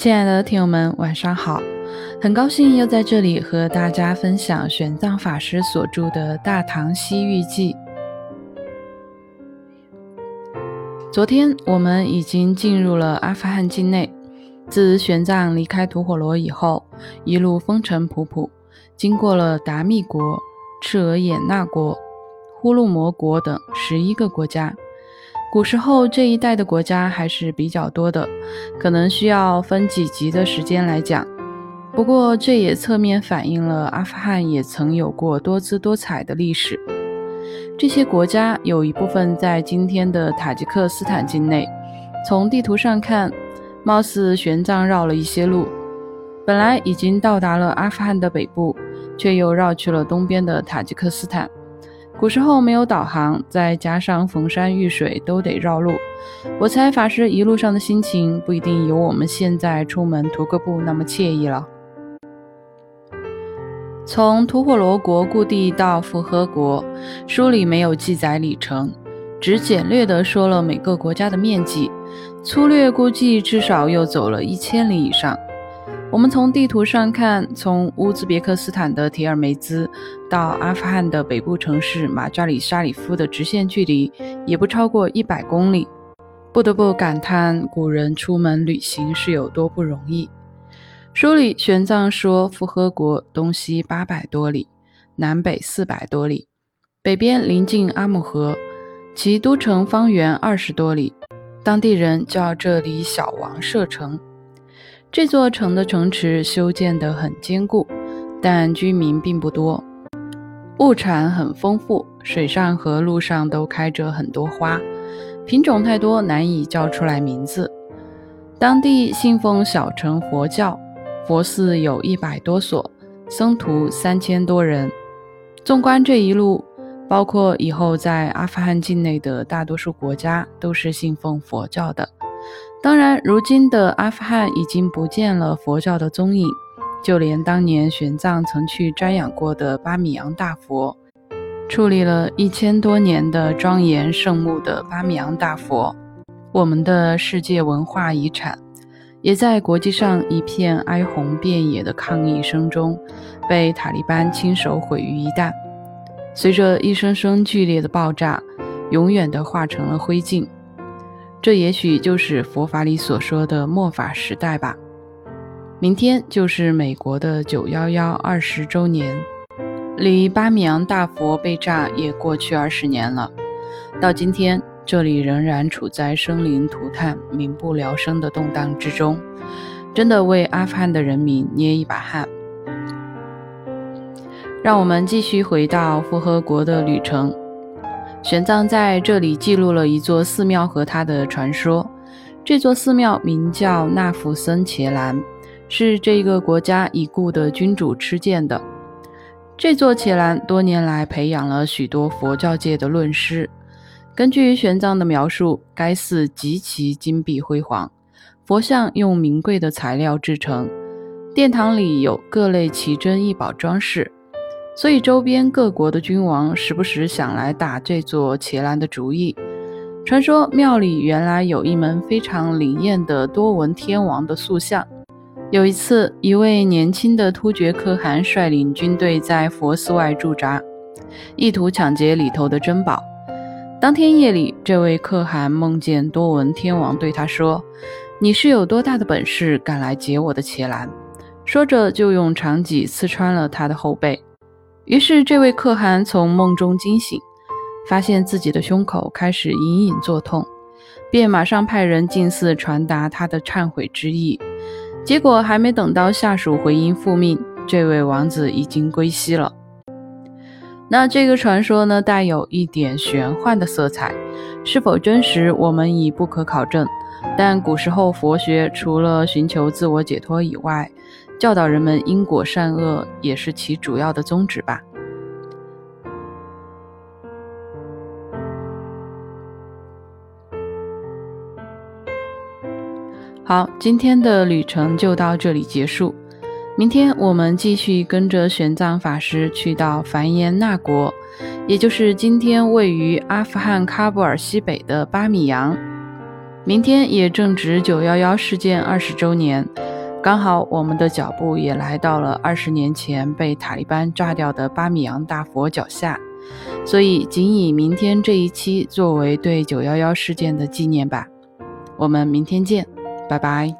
亲爱的听友们，晚上好！很高兴又在这里和大家分享玄奘法师所著的《大唐西域记》。昨天我们已经进入了阿富汗境内。自玄奘离开吐火罗以后，一路风尘仆仆，经过了达密国、赤额衍那国、呼噜摩国等十一个国家。古时候这一带的国家还是比较多的，可能需要分几集的时间来讲。不过这也侧面反映了阿富汗也曾有过多姿多彩的历史。这些国家有一部分在今天的塔吉克斯坦境内。从地图上看，貌似玄奘绕了一些路，本来已经到达了阿富汗的北部，却又绕去了东边的塔吉克斯坦。古时候没有导航，再加上逢山遇水都得绕路，我猜法师一路上的心情不一定有我们现在出门徒个步那么惬意了。从吐火罗国故地到复合国，书里没有记载里程，只简略地说了每个国家的面积，粗略估计至少又走了一千里以上。我们从地图上看，从乌兹别克斯坦的提尔梅兹到阿富汗的北部城市马扎里沙里夫的直线距离也不超过一百公里，不得不感叹古人出门旅行是有多不容易。书里玄奘说，复合国东西八百多里，南北四百多里，北边临近阿姆河，其都城方圆二十多里，当地人叫这里小王舍城。这座城的城池修建得很坚固，但居民并不多。物产很丰富，水上和陆上都开着很多花，品种太多难以叫出来名字。当地信奉小乘佛教，佛寺有一百多所，僧徒三千多人。纵观这一路，包括以后在阿富汗境内的大多数国家，都是信奉佛教的。当然，如今的阿富汗已经不见了佛教的踪影，就连当年玄奘曾去瞻仰过的巴米扬大佛，矗立了一千多年的庄严圣木的巴米扬大佛，我们的世界文化遗产，也在国际上一片哀鸿遍野的抗议声中，被塔利班亲手毁于一旦，随着一声声剧烈的爆炸，永远的化成了灰烬。这也许就是佛法里所说的末法时代吧。明天就是美国的九幺幺二十周年，离巴米扬大佛被炸也过去二十年了。到今天，这里仍然处在生灵涂炭、民不聊生的动荡之中，真的为阿富汗的人民捏一把汗。让我们继续回到复合国的旅程。玄奘在这里记录了一座寺庙和他的传说。这座寺庙名叫纳福僧伽蓝，是这个国家已故的君主敕建的。这座伽蓝多年来培养了许多佛教界的论师。根据玄奘的描述，该寺极其金碧辉煌，佛像用名贵的材料制成，殿堂里有各类奇珍异宝装饰。所以，周边各国的君王时不时想来打这座伽蓝的主意。传说庙里原来有一门非常灵验的多闻天王的塑像。有一次，一位年轻的突厥可汗率领军队在佛寺外驻扎，意图抢劫里头的珍宝。当天夜里，这位可汗梦见多闻天王对他说：“你是有多大的本事，敢来劫我的伽蓝？”说着，就用长戟刺穿了他的后背。于是，这位可汗从梦中惊醒，发现自己的胸口开始隐隐作痛，便马上派人进寺传达他的忏悔之意。结果还没等到下属回音复命，这位王子已经归西了。那这个传说呢，带有一点玄幻的色彩，是否真实，我们已不可考证。但古时候佛学除了寻求自我解脱以外，教导人们因果善恶也是其主要的宗旨吧。好，今天的旅程就到这里结束。明天我们继续跟着玄奘法师去到梵延那国，也就是今天位于阿富汗喀布尔西北的巴米扬。明天也正值九幺幺事件二十周年，刚好我们的脚步也来到了二十年前被塔利班炸掉的巴米扬大佛脚下，所以仅以明天这一期作为对九幺幺事件的纪念吧。我们明天见，拜拜。